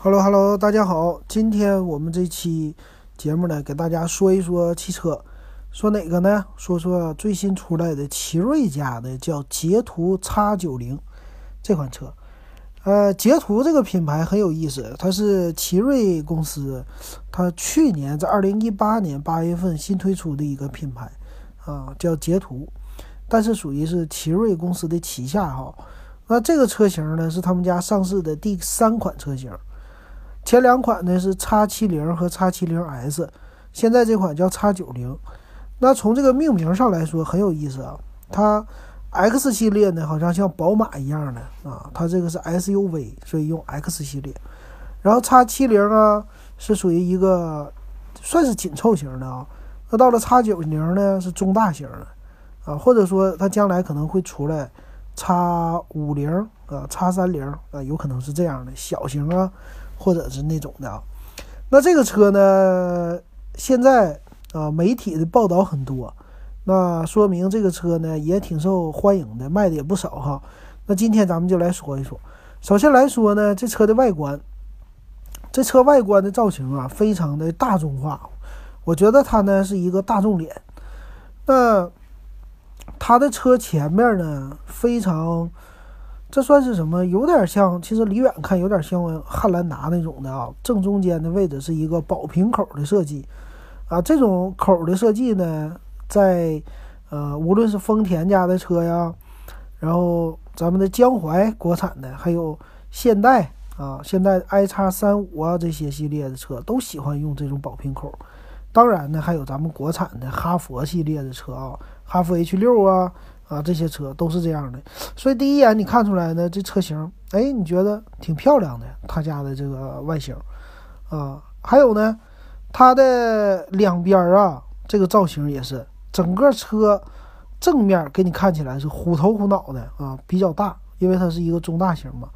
Hello Hello，大家好，今天我们这期节目呢，给大家说一说汽车，说哪个呢？说说最新出来的奇瑞家的叫捷途 X90 这款车。呃，捷途这个品牌很有意思，它是奇瑞公司，它去年在二零一八年八月份新推出的一个品牌啊，叫捷途，但是属于是奇瑞公司的旗下哈。那这个车型呢，是他们家上市的第三款车型。前两款呢是 X70 和 X70S，现在这款叫 X90。那从这个命名上来说很有意思啊，它 X 系列呢好像像宝马一样的啊，它这个是 SUV，所以用 X 系列。然后 X70 啊是属于一个算是紧凑型的啊，那到了 X90 呢是中大型的啊，或者说它将来可能会出来 X50 啊、X30 啊，有可能是这样的小型啊。或者是那种的啊，那这个车呢，现在啊媒体的报道很多，那说明这个车呢也挺受欢迎的，卖的也不少哈。那今天咱们就来说一说，首先来说呢，这车的外观，这车外观的造型啊非常的大众化，我觉得它呢是一个大众脸。那它的车前面呢非常。这算是什么？有点像，其实离远看有点像汉兰达那种的啊。正中间的位置是一个宝瓶口的设计，啊，这种口的设计呢，在呃，无论是丰田家的车呀，然后咱们的江淮国产的，还有现代啊，现代 i 叉三五啊这些系列的车都喜欢用这种宝瓶口。当然呢，还有咱们国产的哈佛系列的车啊，哈弗 H 六啊。啊，这些车都是这样的，所以第一眼你看出来呢，这车型，哎，你觉得挺漂亮的，他家的这个外形，啊，还有呢，它的两边啊，这个造型也是，整个车正面给你看起来是虎头虎脑的啊，比较大，因为它是一个中大型嘛。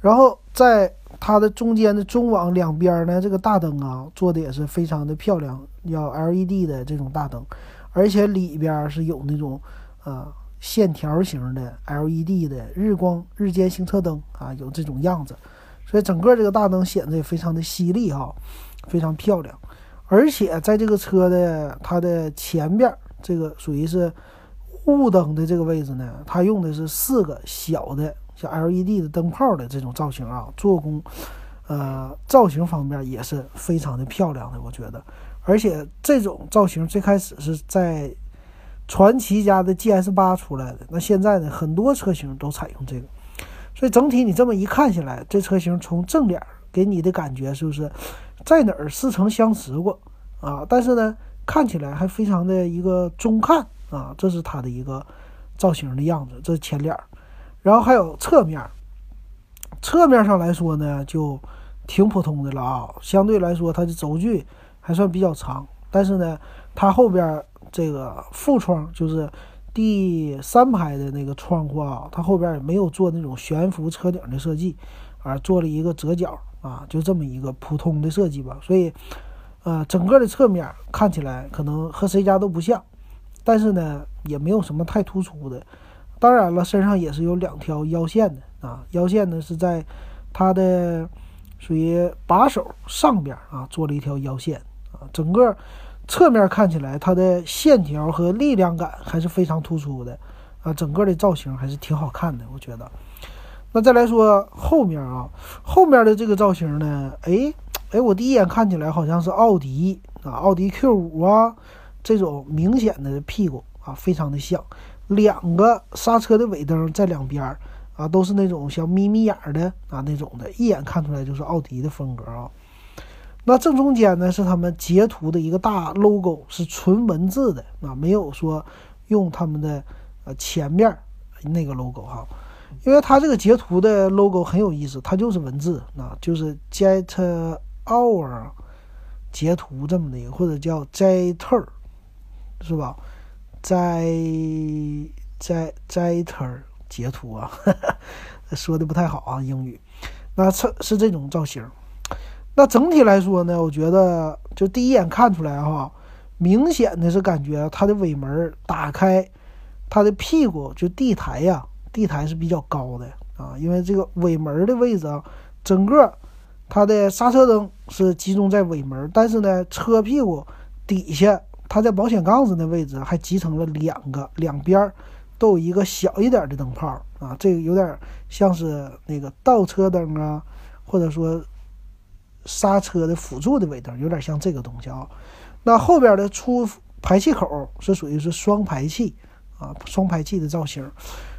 然后在它的中间的中网两边呢，这个大灯啊，做的也是非常的漂亮，要 LED 的这种大灯，而且里边是有那种，啊。线条型的 LED 的日光日间行车灯啊，有这种样子，所以整个这个大灯显得也非常的犀利哈，非常漂亮。而且在这个车的它的前边，这个属于是雾灯的这个位置呢，它用的是四个小的像 LED 的灯泡的这种造型啊，做工呃造型方面也是非常的漂亮的，我觉得。而且这种造型最开始是在。传奇家的 GS 八出来的，那现在呢，很多车型都采用这个，所以整体你这么一看下来，这车型从正脸给你的感觉是不是在哪儿似曾相识过啊？但是呢，看起来还非常的一个中看啊，这是它的一个造型的样子，这是前脸，然后还有侧面，侧面上来说呢，就挺普通的了啊，相对来说它的轴距还算比较长，但是呢，它后边。这个副窗就是第三排的那个窗户啊，它后边也没有做那种悬浮车顶的设计，而做了一个折角啊，就这么一个普通的设计吧。所以，呃，整个的侧面看起来可能和谁家都不像，但是呢，也没有什么太突出的。当然了，身上也是有两条腰线的啊，腰线呢是在它的属于把手上边啊，做了一条腰线啊，整个。侧面看起来，它的线条和力量感还是非常突出的，啊，整个的造型还是挺好看的，我觉得。那再来说后面啊，后面的这个造型呢，哎哎，我第一眼看起来好像是奥迪啊，奥迪 Q 五啊，这种明显的屁股啊，非常的像。两个刹车的尾灯在两边啊，都是那种小眯眯眼的啊那种的，一眼看出来就是奥迪的风格啊。那正中间呢是他们截图的一个大 logo，是纯文字的啊，没有说用他们的呃前面那个 logo 哈，因为它这个截图的 logo 很有意思，它就是文字啊，就是 jet hour 截图这么的一个，或者叫 jeter 是吧？在在 jeter 截图啊，说的不太好啊英语，那是是这种造型。那整体来说呢，我觉得就第一眼看出来哈，明显的是感觉它的尾门打开，它的屁股就地台呀，地台是比较高的啊，因为这个尾门的位置啊，整个它的刹车灯是集中在尾门，但是呢，车屁股底下，它在保险杠子那位置还集成了两个，两边都有一个小一点的灯泡啊，这个有点像是那个倒车灯啊，或者说刹车的辅助的尾灯，有点像这个东西啊。那后边的出排气口是属于是双排气啊，双排气的造型，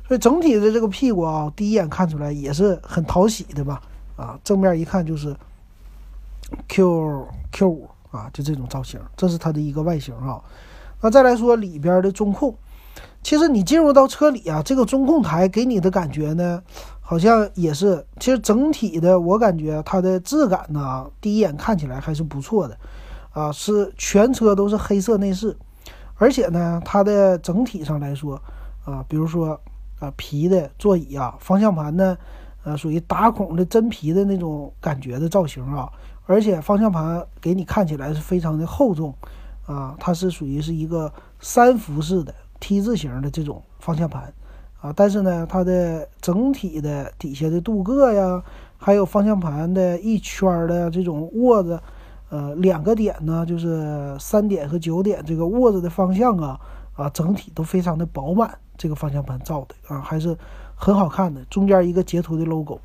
所以整体的这个屁股啊，第一眼看出来也是很讨喜的吧？啊，正面一看就是 Q Q 五啊，就这种造型，这是它的一个外形啊。那再来说里边的中控，其实你进入到车里啊，这个中控台给你的感觉呢，好像也是，其实整体的我感觉它的质感呢，第一眼看起来还是不错的。啊，是全车都是黑色内饰，而且呢，它的整体上来说，啊，比如说啊皮的座椅啊，方向盘呢，呃，属于打孔的真皮的那种感觉的造型啊，而且方向盘给你看起来是非常的厚重，啊，它是属于是一个三幅式的 T 字形的这种方向盘，啊，但是呢，它的整体的底下的镀铬呀，还有方向盘的一圈的这种握子。呃，两个点呢，就是三点和九点这个握着的方向啊，啊，整体都非常的饱满。这个方向盘造的啊，还是很好看的。中间一个截图的 logo，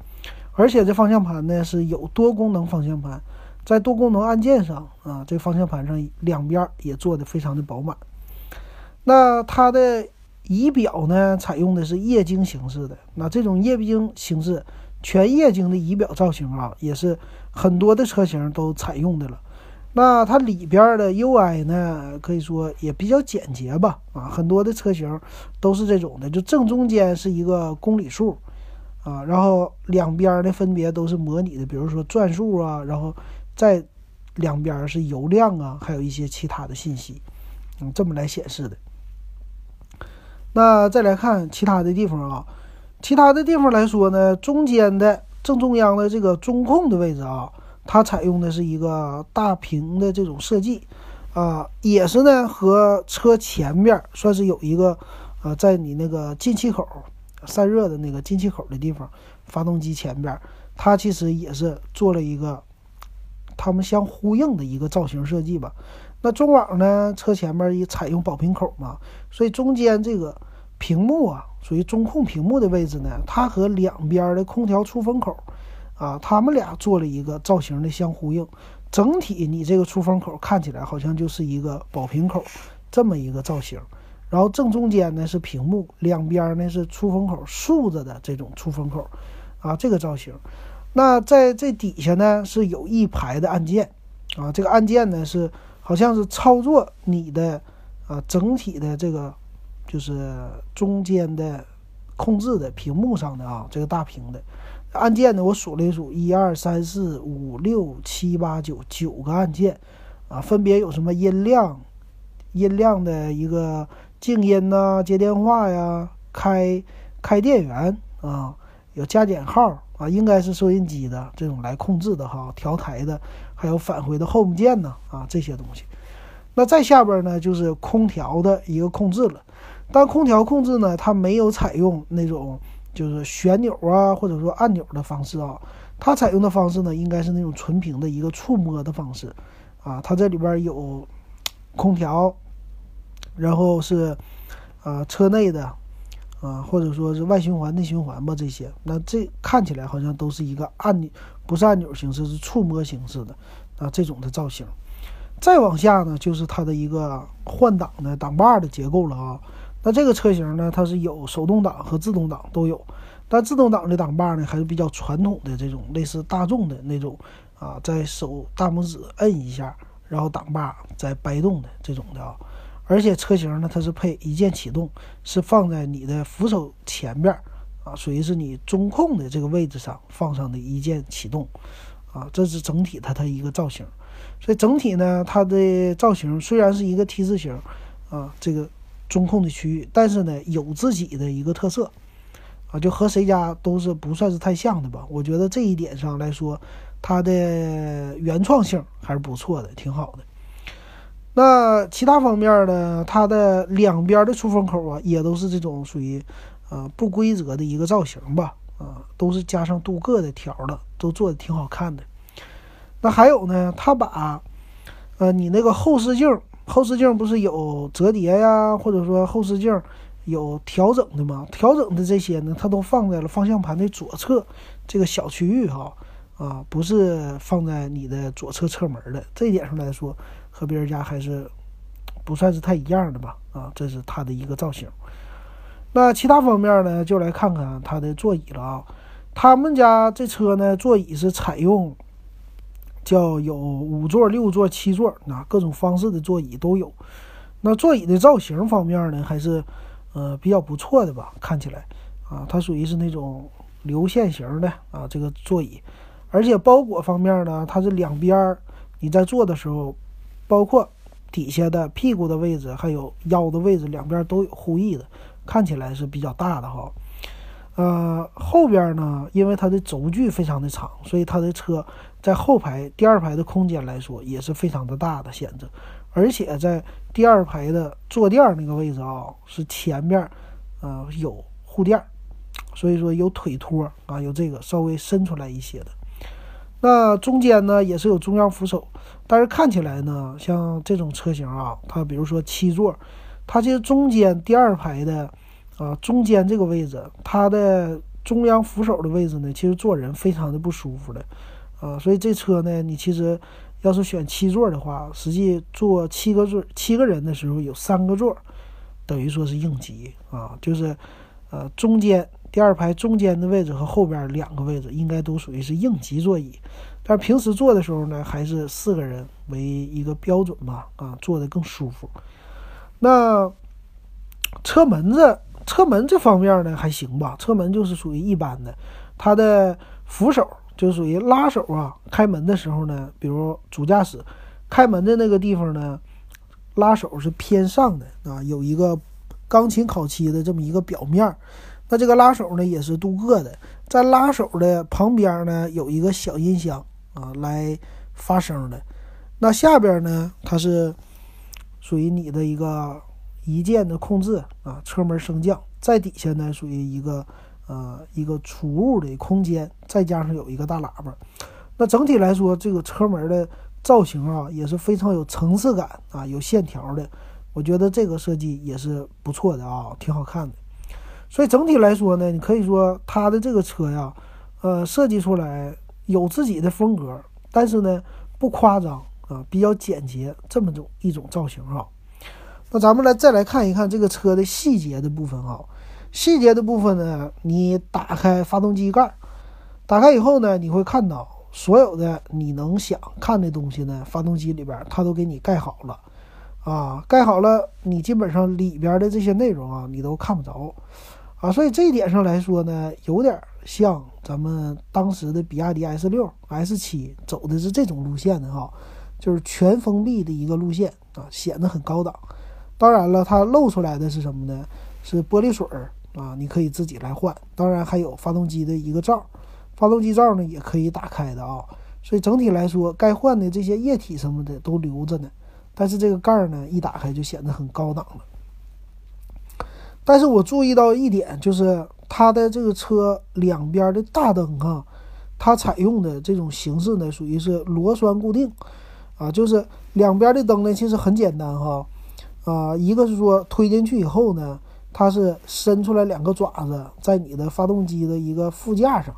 而且这方向盘呢是有多功能方向盘，在多功能按键上啊，这方向盘上两边也做的非常的饱满。那它的仪表呢，采用的是液晶形式的。那这种液晶形式。全液晶的仪表造型啊，也是很多的车型都采用的了。那它里边的 UI 呢，可以说也比较简洁吧。啊，很多的车型都是这种的，就正中间是一个公里数啊，然后两边呢分别都是模拟的，比如说转速啊，然后再两边是油量啊，还有一些其他的信息，嗯，这么来显示的。那再来看其他的地方啊。其他的地方来说呢，中间的正中央的这个中控的位置啊，它采用的是一个大屏的这种设计，啊，也是呢和车前面算是有一个，呃，在你那个进气口散热的那个进气口的地方，发动机前边，它其实也是做了一个，它们相呼应的一个造型设计吧。那中网呢，车前面也采用宝瓶口嘛，所以中间这个。屏幕啊，属于中控屏幕的位置呢，它和两边的空调出风口，啊，它们俩做了一个造型的相呼应。整体你这个出风口看起来好像就是一个宝瓶口这么一个造型。然后正中间呢是屏幕，两边呢是出风口竖着的这种出风口，啊，这个造型。那在这底下呢是有一排的按键，啊，这个按键呢是好像是操作你的啊整体的这个。就是中间的控制的屏幕上的啊，这个大屏的按键呢，我数了一数，一二三四五六七八九九个按键啊，分别有什么音量、音量的一个静音呐、接电话呀、开开电源啊，有加减号啊，应该是收音机的这种来控制的哈，调台的，还有返回的 Home 键呢啊，这些东西。那再下边呢，就是空调的一个控制了。但空调控制呢，它没有采用那种就是旋钮啊，或者说按钮的方式啊，它采用的方式呢，应该是那种纯平的一个触摸的方式啊。它这里边有空调，然后是啊车内的啊，或者说是外循环、内循环吧这些。那这看起来好像都是一个按钮，不是按钮形式，是触摸形式的啊这种的造型。再往下呢，就是它的一个换挡的挡把的结构了啊。那这个车型呢，它是有手动挡和自动挡都有，但自动挡的挡把呢还是比较传统的这种类似大众的那种啊，在手大拇指摁一下，然后挡把在掰动的这种的啊。而且车型呢，它是配一键启动，是放在你的扶手前边儿啊，属于是你中控的这个位置上放上的一键启动啊。这是整体它它一个造型，所以整体呢，它的造型虽然是一个 T 字形啊，这个。中控的区域，但是呢，有自己的一个特色，啊，就和谁家都是不算是太像的吧。我觉得这一点上来说，它的原创性还是不错的，挺好的。那其他方面呢，它的两边的出风口啊，也都是这种属于呃不规则的一个造型吧，啊，都是加上镀铬的条的，都做的挺好看的。那还有呢，它把呃你那个后视镜，后视镜不是有折叠呀，或者说后视镜有调整的吗？调整的这些呢，它都放在了方向盘的左侧这个小区域哈，啊，不是放在你的左侧侧门的。这一点上来说，和别人家还是不算是太一样的吧？啊，这是它的一个造型。那其他方面呢，就来看看它的座椅了啊。他们家这车呢，座椅是采用叫有五座、六座、七座，那各种方式的座椅都有。那座椅的造型方面呢，还是呃比较不错的吧？看起来啊，它属于是那种流线型的啊，这个座椅。而且包裹方面呢，它是两边你在坐的时候，包括底下的屁股的位置，还有腰的位置，两边都有护翼的。看起来是比较大的哈，呃，后边呢，因为它的轴距非常的长，所以它的车在后排第二排的空间来说也是非常的大的显着，而且在第二排的坐垫那个位置啊，是前面呃有护垫，所以说有腿托啊，有这个稍微伸出来一些的。那中间呢也是有中央扶手，但是看起来呢，像这种车型啊，它比如说七座。它这中间第二排的，啊，中间这个位置，它的中央扶手的位置呢，其实坐人非常的不舒服的，啊，所以这车呢，你其实要是选七座的话，实际坐七个座七个人的时候，有三个座，等于说是应急。啊，就是，呃，中间第二排中间的位置和后边两个位置应该都属于是应急座椅，但平时坐的时候呢，还是四个人为一个标准吧，啊，坐的更舒服。那车门子，车门这方面呢还行吧，车门就是属于一般的，它的扶手就属于拉手啊，开门的时候呢，比如主驾驶开门的那个地方呢，拉手是偏上的啊，有一个钢琴烤漆的这么一个表面，那这个拉手呢也是镀铬的，在拉手的旁边呢有一个小音箱啊来发声的，那下边呢它是。属于你的一个一键的控制啊，车门升降，在底下呢属于一个呃一个储物的空间，再加上有一个大喇叭。那整体来说，这个车门的造型啊也是非常有层次感啊，有线条的。我觉得这个设计也是不错的啊，挺好看的。所以整体来说呢，你可以说它的这个车呀，呃，设计出来有自己的风格，但是呢不夸张。啊，比较简洁这么种一种造型哈。那咱们来再来看一看这个车的细节的部分哈。细节的部分呢，你打开发动机盖，打开以后呢，你会看到所有的你能想看的东西呢，发动机里边它都给你盖好了啊，盖好了，你基本上里边的这些内容啊，你都看不着啊。所以这一点上来说呢，有点像咱们当时的比亚迪 S 六、S 七走的是这种路线的哈。就是全封闭的一个路线啊，显得很高档。当然了，它露出来的是什么呢？是玻璃水儿啊，你可以自己来换。当然还有发动机的一个罩，发动机罩呢也可以打开的啊。所以整体来说，该换的这些液体什么的都留着呢。但是这个盖儿呢，一打开就显得很高档了。但是我注意到一点，就是它的这个车两边的大灯啊，它采用的这种形式呢，属于是螺栓固定。啊，就是两边的灯呢，其实很简单哈，啊，一个是说推进去以后呢，它是伸出来两个爪子，在你的发动机的一个副驾上，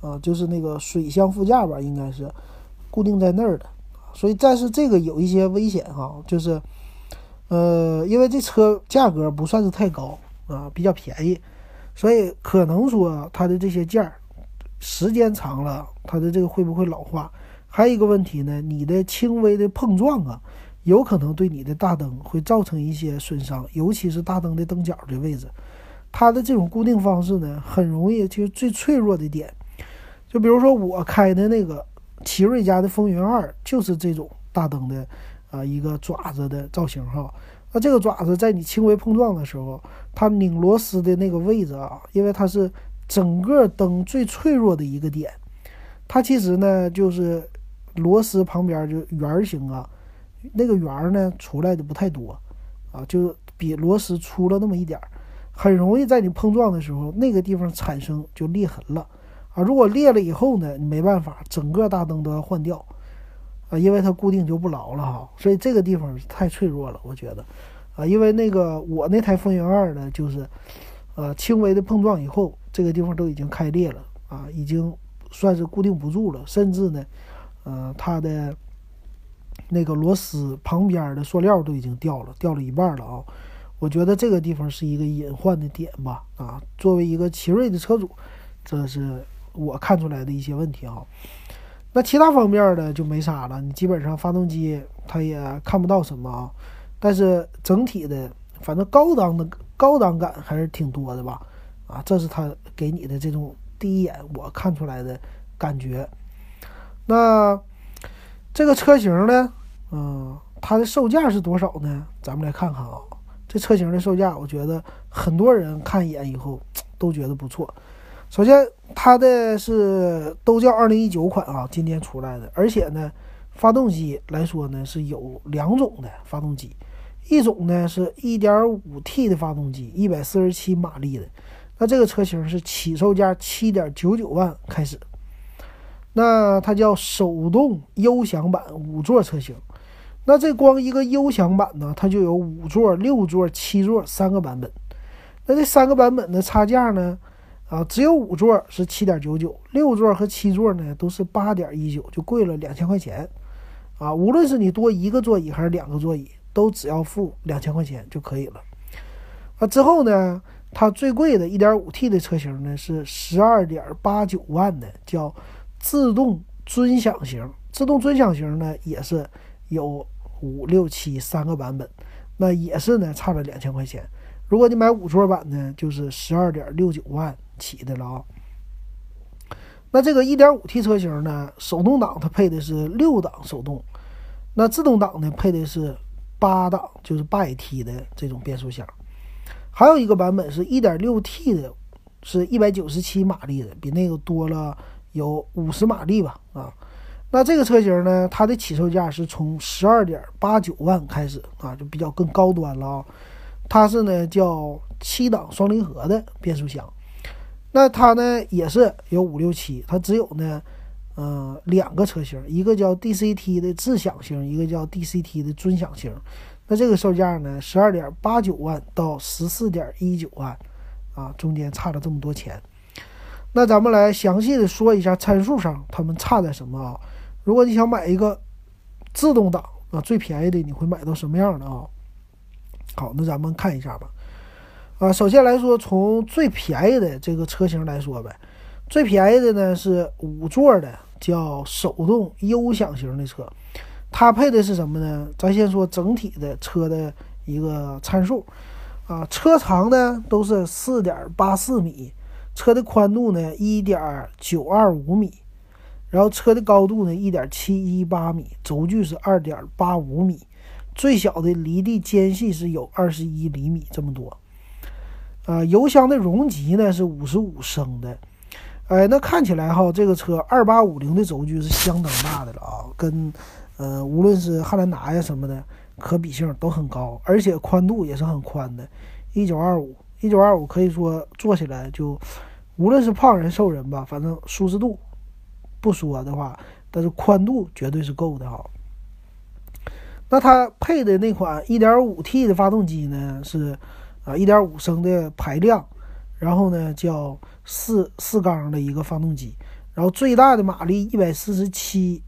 啊，就是那个水箱副驾吧，应该是固定在那儿的。所以，但是这个有一些危险哈，就是，呃，因为这车价格不算是太高啊，比较便宜，所以可能说它的这些件儿时间长了，它的这个会不会老化？还有一个问题呢，你的轻微的碰撞啊，有可能对你的大灯会造成一些损伤，尤其是大灯的灯角的位置，它的这种固定方式呢，很容易就是最脆弱的点，就比如说我开的那个奇瑞家的风云二，就是这种大灯的啊一个爪子的造型哈。那这个爪子在你轻微碰撞的时候，它拧螺丝的那个位置啊，因为它是整个灯最脆弱的一个点，它其实呢就是。螺丝旁边就圆形啊，那个圆呢出来的不太多，啊，就比螺丝粗了那么一点儿，很容易在你碰撞的时候那个地方产生就裂痕了，啊，如果裂了以后呢，你没办法，整个大灯都要换掉，啊，因为它固定就不牢了哈，所以这个地方太脆弱了，我觉得，啊，因为那个我那台风云二呢，就是，呃，轻微的碰撞以后，这个地方都已经开裂了啊，已经算是固定不住了，甚至呢，呃，它的那个螺丝旁边的塑料都已经掉了，掉了一半了啊，我觉得这个地方是一个隐患的点吧，啊，作为一个奇瑞的车主，这是我看出来的一些问题啊。那其他方面的就没啥了，你基本上发动机它也看不到什么啊，但是整体的反正高档的高档感还是挺多的吧，啊，这是它给你的这种第一眼我看出来的感觉。那这个车型呢，嗯，它的售价是多少呢？咱们来看看啊，这车型的售价，我觉得很多人看一眼以后都觉得不错。首先，它的是都叫二零一九款啊，今年出来的，而且呢，发动机来说呢是有两种的发动机，一种呢是一点五 T 的发动机，一百四十七马力的，那这个车型是起售价七点九九万开始，那它叫手动优享版五座车型，那这光一个优享版呢，它就有五座、六座、七座三个版本，那这三个版本的差价呢？啊，只有五座是七点九九，六座和七座呢都是八点一九，就贵了两千块钱。啊，无论是你多一个座椅还是两个座椅，都只要付两千块钱就可以了。啊，之后呢，它最贵的一点五 T 的车型呢是十二点八九万的，叫自动尊享型。自动尊享型呢也是有五六七三个版本，那也是呢差了两千块钱。如果你买五座版呢，就是十二点六九万。起的了啊，那这个 1.5T 车型呢，手动挡它配的是六档手动，那自动挡呢配的是八档，就是八 AT 的这种变速箱。还有一个版本是 1.6T 的，是一百九十七马力的，比那个多了有五十马力吧啊。那这个车型呢，它的起售价是从十二点八九万开始啊，就比较更高端了啊。它是呢叫七档双离合的变速箱。那它呢也是有五六七，它只有呢，嗯，两个车型，一个叫 DCT 的智享型，一个叫 DCT 的尊享型。那这个售价呢，十二点八九万到十四点一九万，啊，中间差了这么多钱。那咱们来详细的说一下参数上它们差在什么啊？如果你想买一个自动挡啊，最便宜的你会买到什么样的啊？好，那咱们看一下吧。啊，首先来说，从最便宜的这个车型来说呗，最便宜的呢是五座的，叫手动优享型的车，它配的是什么呢？咱先说整体的车的一个参数，啊，车长呢都是四点八四米，车的宽度呢一点九二五米，然后车的高度呢一点七一八米，轴距是二点八五米，最小的离地间隙是有二十一厘米这么多。啊，油箱的容积呢是五十五升的，哎，那看起来哈，这个车二八五零的轴距是相当大的了啊，跟呃无论是汉兰达呀什么的可比性都很高，而且宽度也是很宽的，一九二五，一九二五可以说坐起来就无论是胖人瘦人吧，反正舒适度不说的话，但是宽度绝对是够的哈。那它配的那款一点五 T 的发动机呢是。啊，一点五升的排量，然后呢叫四四缸的一个发动机，然后最大的马力一百四十七，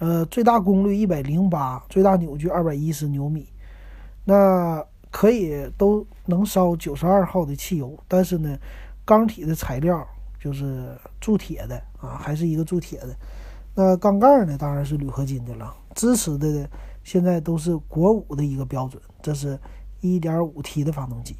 呃，最大功率一百零八，最大扭矩二百一十牛米，那可以都能烧九十二号的汽油，但是呢，钢体的材料就是铸铁的啊，还是一个铸铁的，那缸盖呢当然是铝合金的了，支持的现在都是国五的一个标准，这是。1.5T 的发动机，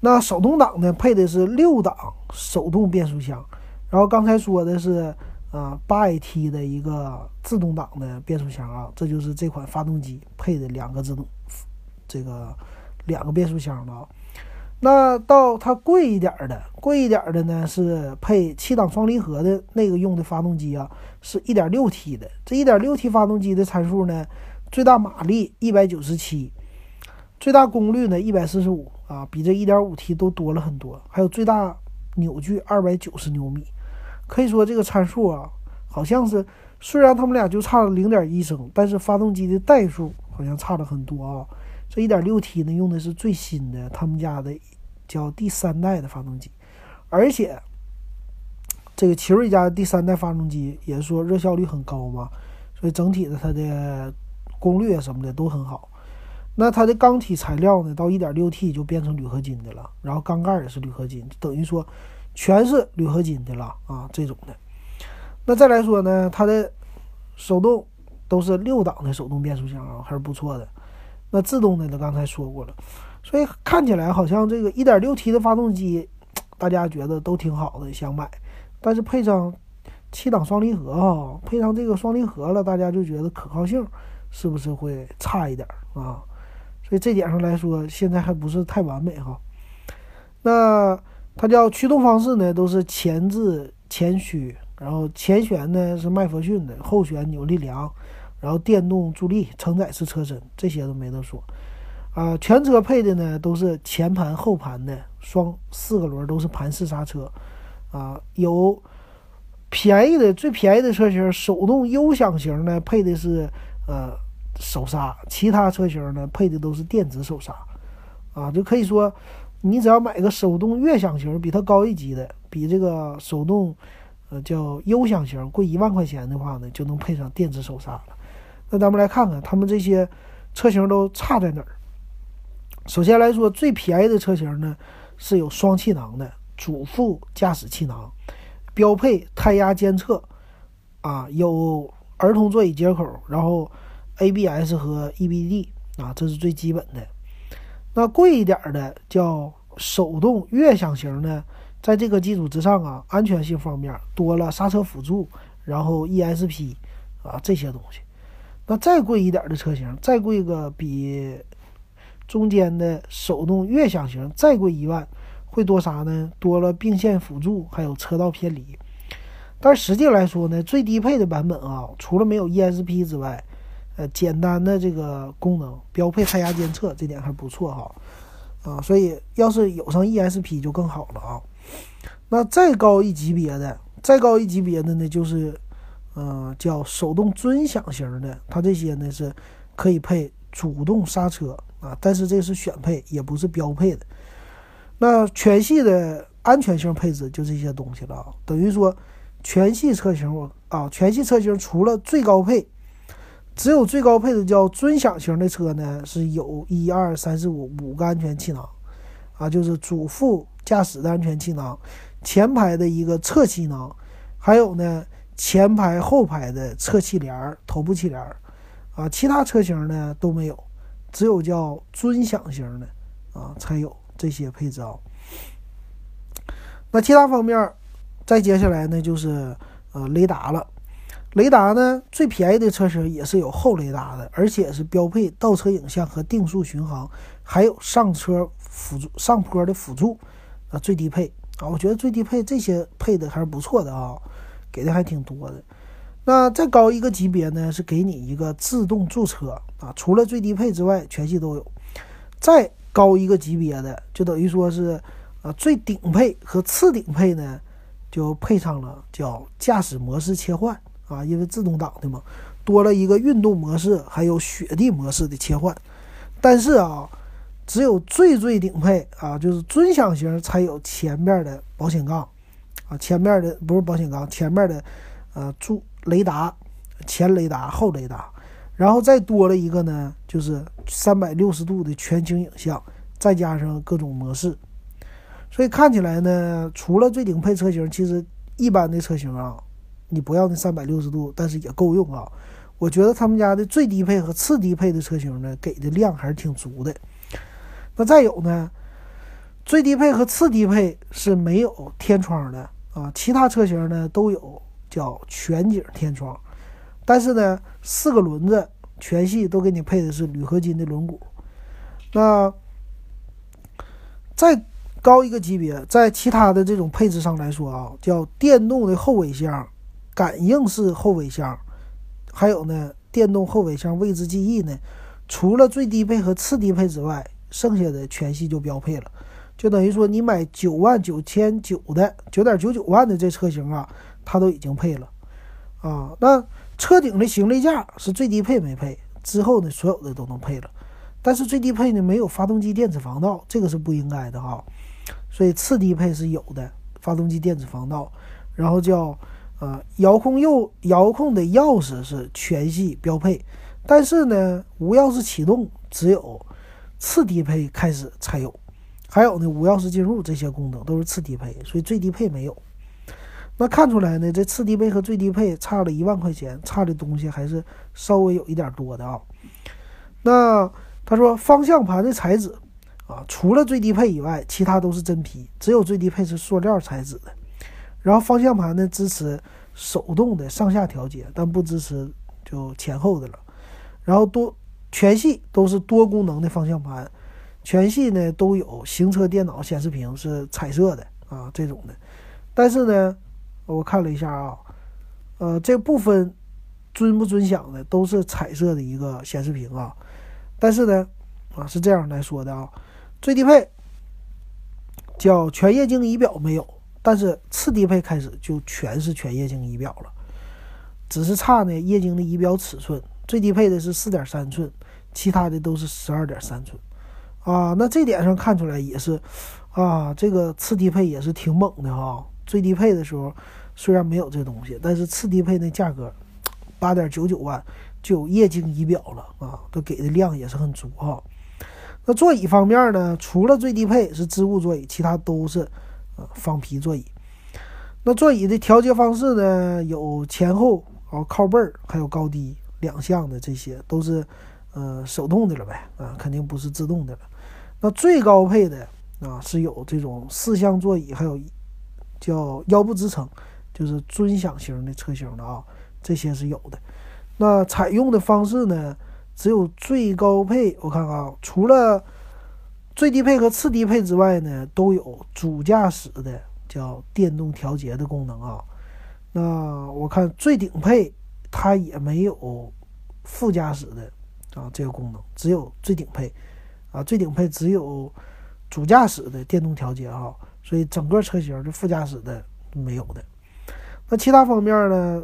那手动挡呢？配的是六档手动变速箱，然后刚才说的是啊 8AT 的一个自动挡的变速箱啊，这就是这款发动机配的两个自动这个两个变速箱了。那到它贵一点的，贵一点的呢是配七档双离合的那个用的发动机啊，是一点六 T 的。这一点六 T 发动机的参数呢，最大马力一百九十七。最大功率呢，一百四十五啊，比这一点五 T 都多了很多。还有最大扭矩二百九十牛米，可以说这个参数啊，好像是虽然他们俩就差了零点一升，但是发动机的代数好像差了很多啊。这一点六 T 呢，用的是最新的他们家的叫第三代的发动机，而且这个奇瑞家的第三代发动机也是说热效率很高嘛，所以整体的它的功率什么的都很好。那它的缸体材料呢，到一点六 T 就变成铝合金的了，然后缸盖也是铝合金，等于说全是铝合金的了啊，这种的。那再来说呢，它的手动都是六档的手动变速箱啊，还是不错的。那自动的呢，刚才说过了，所以看起来好像这个一点六 T 的发动机，大家觉得都挺好的，想买，但是配上七档双离合啊，配上这个双离合了，大家就觉得可靠性是不是会差一点啊？所以这点上来说，现在还不是太完美哈。那它叫驱动方式呢，都是前置前驱，然后前悬呢是麦弗逊的，后悬扭力梁，然后电动助力，承载式车身，这些都没得说。啊，全车配的呢都是前盘后盘的双四个轮，都是盘式刹车。啊，有便宜的最便宜的车型，手动优享型呢配的是呃。手刹，其他车型呢配的都是电子手刹，啊，就可以说，你只要买个手动悦享型，比它高一级的，比这个手动，呃，叫优享型贵一万块钱的话呢，就能配上电子手刹了。那咱们来看看他们这些车型都差在哪儿。首先来说，最便宜的车型呢是有双气囊的主副驾驶气囊，标配胎压监测，啊，有儿童座椅接口，然后。ABS 和 EBD 啊，这是最基本的。那贵一点的叫手动悦享型呢，在这个基础之上啊，安全性方面多了刹车辅助，然后 ESP 啊这些东西。那再贵一点的车型，再贵个比中间的手动悦享型再贵一万，会多啥呢？多了并线辅助，还有车道偏离。但实际来说呢，最低配的版本啊，除了没有 ESP 之外，呃，简单的这个功能，标配胎压监测，这点还不错哈，啊，所以要是有上 ESP 就更好了啊。那再高一级别的，再高一级别的呢，就是，呃，叫手动尊享型的，它这些呢是可以配主动刹车啊，但是这是选配，也不是标配的。那全系的安全性配置就这些东西了啊，等于说全系车型啊，全系车型除了最高配。只有最高配的叫尊享型的车呢，是有一二三四五五个安全气囊，啊，就是主副驾驶的安全气囊，前排的一个侧气囊，还有呢前排后排的侧气帘、头部气帘，啊，其他车型呢都没有，只有叫尊享型的啊才有这些配置啊。那其他方面，再接下来呢就是呃雷达了。雷达呢，最便宜的车型也是有后雷达的，而且是标配倒车影像和定速巡航，还有上车辅助、上坡的辅助，啊，最低配啊，我觉得最低配这些配的还是不错的啊，给的还挺多的。那再高一个级别呢，是给你一个自动驻车啊，除了最低配之外，全系都有。再高一个级别的，就等于说是，啊，最顶配和次顶配呢，就配上了叫驾驶模式切换。啊，因为自动挡的嘛，多了一个运动模式，还有雪地模式的切换。但是啊，只有最最顶配啊，就是尊享型才有前面的保险杠啊，前面的不是保险杠，前面的呃助雷达，前雷达后雷达，然后再多了一个呢，就是三百六十度的全景影像，再加上各种模式。所以看起来呢，除了最顶配车型，其实一般的车型啊。你不要那三百六十度，但是也够用啊！我觉得他们家的最低配和次低配的车型呢，给的量还是挺足的。那再有呢，最低配和次低配是没有天窗的啊，其他车型呢都有叫全景天窗。但是呢，四个轮子全系都给你配的是铝合金的轮毂。那再高一个级别，在其他的这种配置上来说啊，叫电动的后尾箱。感应式后尾箱，还有呢，电动后尾箱位置记忆呢。除了最低配和次低配之外，剩下的全系就标配了。就等于说，你买九万九千九的九点九九万的这车型啊，它都已经配了啊。那车顶的行李架是最低配没配，之后呢所有的都能配了。但是最低配呢没有发动机电子防盗，这个是不应该的哈。所以次低配是有的，发动机电子防盗，然后叫呃遥控右遥控的钥匙是全系标配，但是呢无钥匙启动只有次低配开始才有。还有呢，无钥匙进入这些功能都是次低配，所以最低配没有。那看出来呢，这次低配和最低配差了一万块钱，差的东西还是稍微有一点多的啊。那他说方向盘的材质啊，除了最低配以外，其他都是真皮，只有最低配是塑料材质的。然后方向盘呢支持手动的上下调节，但不支持就前后的了。然后多全系都是多功能的方向盘。全系呢都有行车电脑显示屏是彩色的啊这种的，但是呢，我看了一下啊，呃这部分尊不尊享的都是彩色的一个显示屏啊，但是呢啊是这样来说的啊，最低配叫全液晶仪表没有，但是次低配开始就全是全液晶仪表了，只是差呢液晶的仪表尺寸，最低配的是四点三寸，其他的都是十二点三寸。啊，那这点上看出来也是，啊，这个次低配也是挺猛的哈。最低配的时候虽然没有这东西，但是次低配那价格八点九九万就有液晶仪表了啊，都给的量也是很足哈。那座椅方面呢，除了最低配是织物座椅，其他都是呃方皮座椅。那座椅的调节方式呢，有前后啊靠背儿，还有高低两项的，这些都是呃手动的了呗啊，肯定不是自动的了。那最高配的啊是有这种四向座椅，还有叫腰部支撑，就是尊享型的车型的啊，这些是有的。那采用的方式呢，只有最高配，我看看啊，除了最低配和次低配之外呢，都有主驾驶的叫电动调节的功能啊。那我看最顶配它也没有副驾驶的啊这个功能，只有最顶配。啊，最顶配只有主驾驶的电动调节哈，所以整个车型的副驾驶的没有的。那其他方面呢，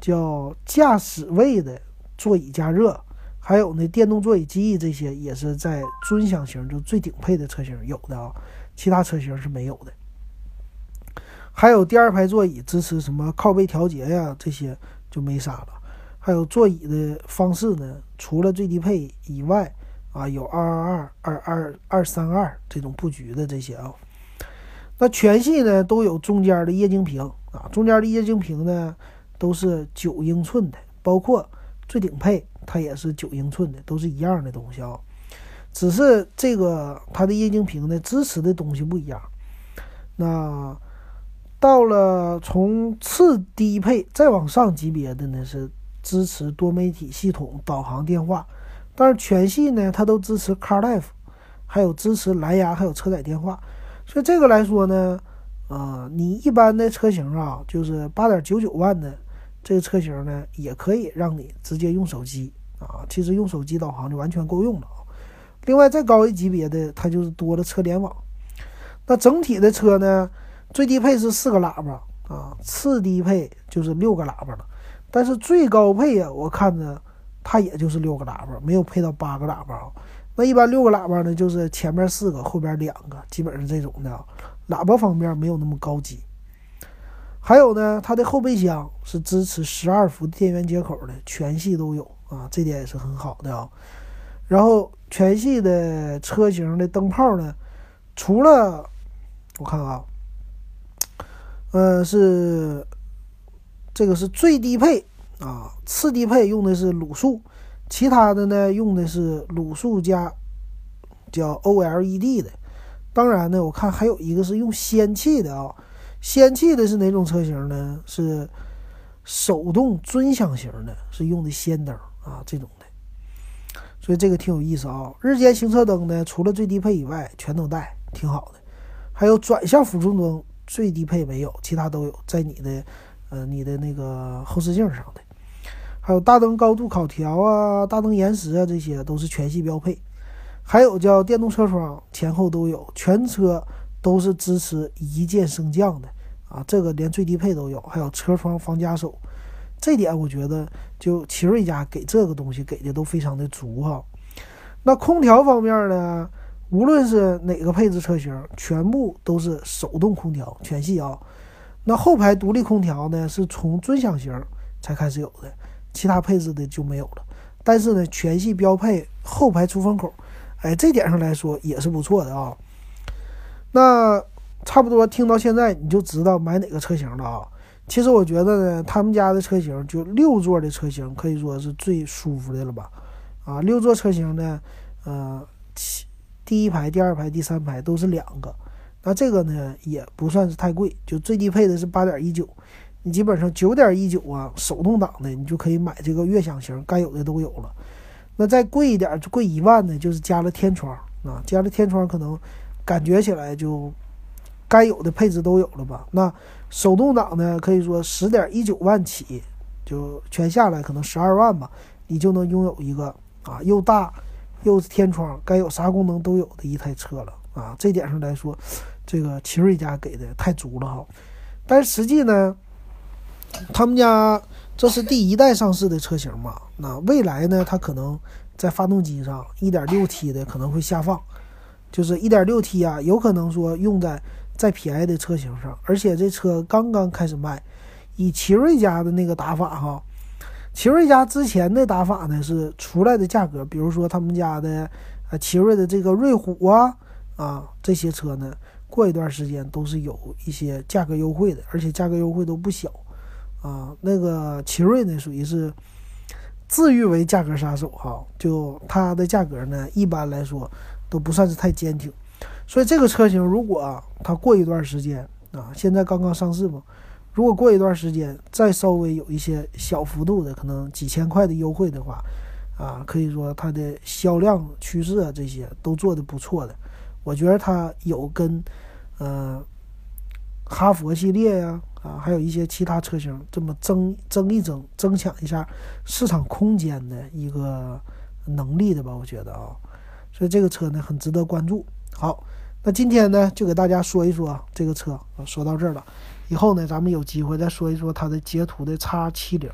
叫驾驶位的座椅加热，还有呢电动座椅记忆这些也是在尊享型就最顶配的车型有的啊，其他车型是没有的。还有第二排座椅支持什么靠背调节呀，这些就没啥了。还有座椅的方式呢，除了最低配以外。啊，有二二二、二二二三二这种布局的这些啊，那全系呢都有中间的液晶屏啊，中间的液晶屏呢都是九英寸的，包括最顶配它也是九英寸的，都是一样的东西啊，只是这个它的液晶屏呢支持的东西不一样。那到了从次低配再往上级别的呢是支持多媒体系统、导航、电话。但是全系呢，它都支持 CarLife，还有支持蓝牙，还有车载电话。所以这个来说呢，啊，你一般的车型啊，就是八点九九万的这个车型呢，也可以让你直接用手机啊，其实用手机导航就完全够用了啊。另外再高一级别的，它就是多了车联网。那整体的车呢，最低配是四个喇叭啊，次低配就是六个喇叭了。但是最高配啊，我看着。它也就是六个喇叭，没有配到八个喇叭啊。那一般六个喇叭呢，就是前面四个，后边两个，基本上这种的。喇叭方面没有那么高级。还有呢，它的后备箱是支持十二伏电源接口的，全系都有啊，这点也是很好的啊。然后全系的车型的灯泡呢，除了我看啊，呃，是这个是最低配。啊，次低配用的是卤素，其他的呢用的是卤素加叫 OLED 的。当然呢，我看还有一个是用氙气的啊，氙气的是哪种车型呢？是手动尊享型的，是用的氙灯啊这种的。所以这个挺有意思啊。日间行车灯呢，除了最低配以外，全都带，挺好的。还有转向辅助灯，最低配没有，其他都有，在你的呃你的那个后视镜上的。还有大灯高度考调啊，大灯延时啊，这些都是全系标配。还有叫电动车窗，前后都有，全车都是支持一键升降的啊，这个连最低配都有。还有车窗防夹手，这点我觉得就奇瑞家给这个东西给的都非常的足哈。那空调方面呢，无论是哪个配置车型，全部都是手动空调全系啊。那后排独立空调呢，是从尊享型才开始有的，其他配置的就没有了。但是呢，全系标配后排出风口，哎，这点上来说也是不错的啊。那差不多听到现在你就知道买哪个车型了啊。其实我觉得呢，他们家的车型就六座的车型可以说是最舒服的了吧？啊，六座车型呢，呃，第一排、第二排、第三排都是两个，那这个呢也不算是太贵，就最低配的是八点一九，你基本上九点一九啊，手动挡的你就可以买这个悦享型，该有的都有了。那再贵一点，就贵一万的，就是加了天窗啊，加了天窗可能感觉起来就该有的配置都有了吧？那。手动挡呢，可以说十点一九万起，就全下来可能十二万吧，你就能拥有一个啊又大又是天窗，该有啥功能都有的一台车了啊。这点上来说，这个奇瑞家给的太足了哈。但是实际呢，他们家这是第一代上市的车型嘛，那未来呢，它可能在发动机上一点六 T 的可能会下放，就是一点六 T 啊，有可能说用在。在便宜的车型上，而且这车刚刚开始卖，以奇瑞家的那个打法哈，奇瑞家之前的打法呢是出来的价格，比如说他们家的呃奇瑞的这个瑞虎啊啊这些车呢，过一段时间都是有一些价格优惠的，而且价格优惠都不小啊。那个奇瑞呢属于是自誉为价格杀手哈，就它的价格呢一般来说都不算是太坚挺。所以这个车型，如果它过一段时间啊，现在刚刚上市嘛，如果过一段时间再稍微有一些小幅度的，可能几千块的优惠的话，啊，可以说它的销量趋势啊这些都做的不错的。我觉得它有跟，呃，哈佛系列呀，啊还有一些其他车型这么争争一争，争抢一下市场空间的一个能力的吧，我觉得啊，所以这个车呢很值得关注。好。那今天呢，就给大家说一说这个车，说到这儿了。以后呢，咱们有机会再说一说它的捷途的 X70。